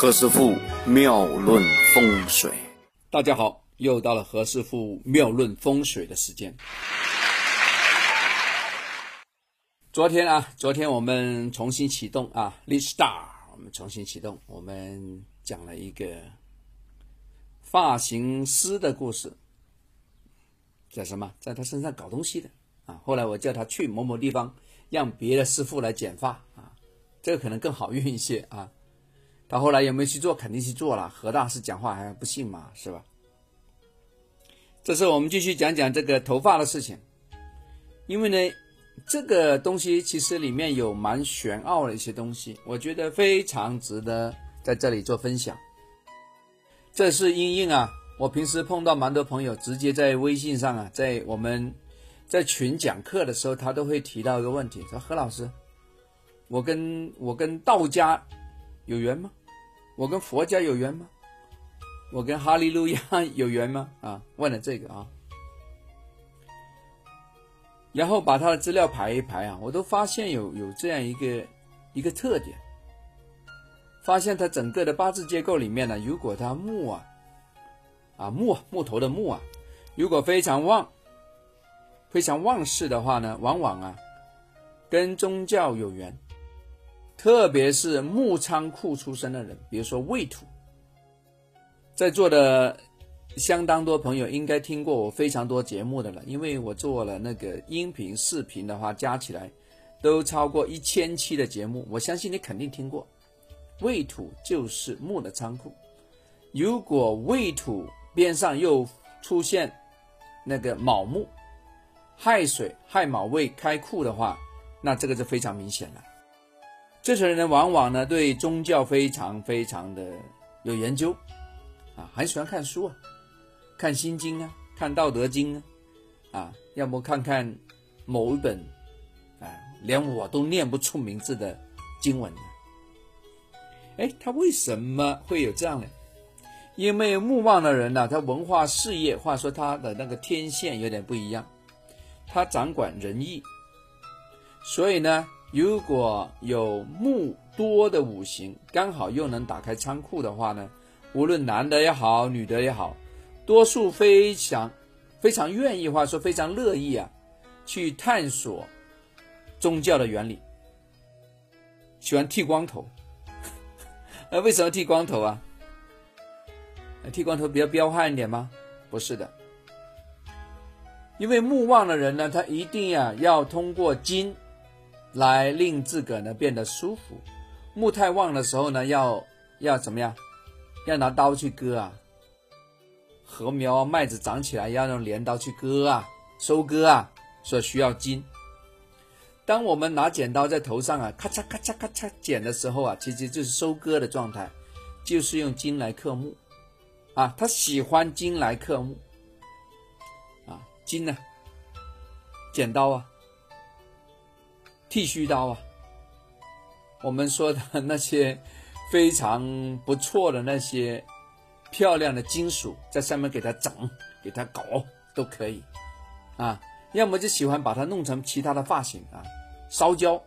何师傅妙论风水，大家好，又到了何师傅妙论风水的时间。昨天啊，昨天我们重新启动啊 l i s t a r 我们重新启动，我们讲了一个发型师的故事，在什么，在他身上搞东西的啊。后来我叫他去某某地方，让别的师傅来剪发啊，这个可能更好运一些啊。到后来有没有去做？肯定去做了。何大师讲话还不信嘛，是吧？这时候我们继续讲讲这个头发的事情，因为呢，这个东西其实里面有蛮玄奥的一些东西，我觉得非常值得在这里做分享。这是因应啊，我平时碰到蛮多朋友，直接在微信上啊，在我们在群讲课的时候，他都会提到一个问题，说何老师，我跟我跟道家有缘吗？我跟佛家有缘吗？我跟哈利路亚 有缘吗？啊，问了这个啊，然后把他的资料排一排啊，我都发现有有这样一个一个特点，发现他整个的八字结构里面呢，如果他木啊啊木木头的木啊，如果非常旺，非常旺势的话呢，往往啊跟宗教有缘。特别是木仓库出身的人，比如说未土，在座的相当多朋友应该听过我非常多节目的了，因为我做了那个音频、视频的话，加起来都超过一千期的节目，我相信你肯定听过。未土就是木的仓库，如果未土边上又出现那个卯木，亥水亥卯未开库的话，那这个就非常明显了。这群人往往呢对宗教非常非常的有研究，啊，很喜欢看书啊，看心经啊，看道德经啊，啊，要么看看某一本，啊，连我都念不出名字的经文。哎，他为什么会有这样呢？因为木旺的人呢，他文化事业，话说他的那个天线有点不一样，他掌管仁义，所以呢。如果有木多的五行，刚好又能打开仓库的话呢，无论男的也好，女的也好，多数非常非常愿意，或者说非常乐意啊，去探索宗教的原理。喜欢剃光头，那 为什么剃光头啊？剃光头比较彪悍一点吗？不是的，因为木旺的人呢，他一定呀要通过金。来令自个呢变得舒服。木太旺的时候呢，要要怎么样？要拿刀去割啊。禾苗啊，麦子长起来要用镰刀去割啊，收割啊，所以需要金。当我们拿剪刀在头上啊，咔嚓咔嚓咔嚓剪的时候啊，其实就是收割的状态，就是用金来克木啊。他喜欢金来克木啊，金呢，剪刀啊。剃须刀啊，我们说的那些非常不错的那些漂亮的金属，在上面给它整、给它搞都可以啊。要么就喜欢把它弄成其他的发型啊，烧焦、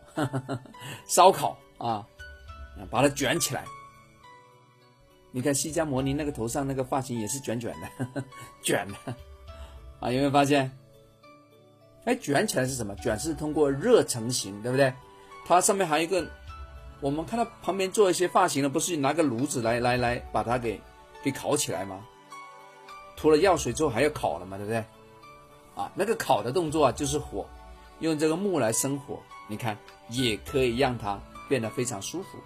烧烤啊，把它卷起来。你看释迦摩尼那个头上那个发型也是卷卷的，卷的啊，有没有发现？哎，卷起来是什么？卷是通过热成型，对不对？它上面还有一个，我们看到旁边做一些发型的，不是拿个炉子来来来把它给给烤起来吗？涂了药水之后还要烤了嘛，对不对？啊，那个烤的动作啊，就是火，用这个木来生火，你看也可以让它变得非常舒服。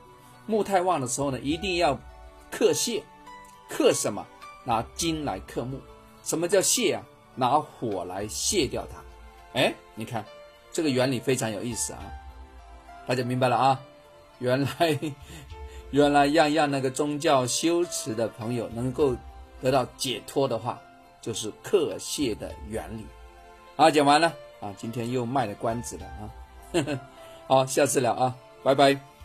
木太旺的时候呢，一定要克泄，克什么？拿金来克木。什么叫泄啊？拿火来泄掉它。哎，你看，这个原理非常有意思啊！大家明白了啊？原来，原来让让那个宗教修持的朋友能够得到解脱的话，就是克谢的原理。好，讲完了啊，今天又卖了关子了啊！呵 呵好，下次聊啊，拜拜。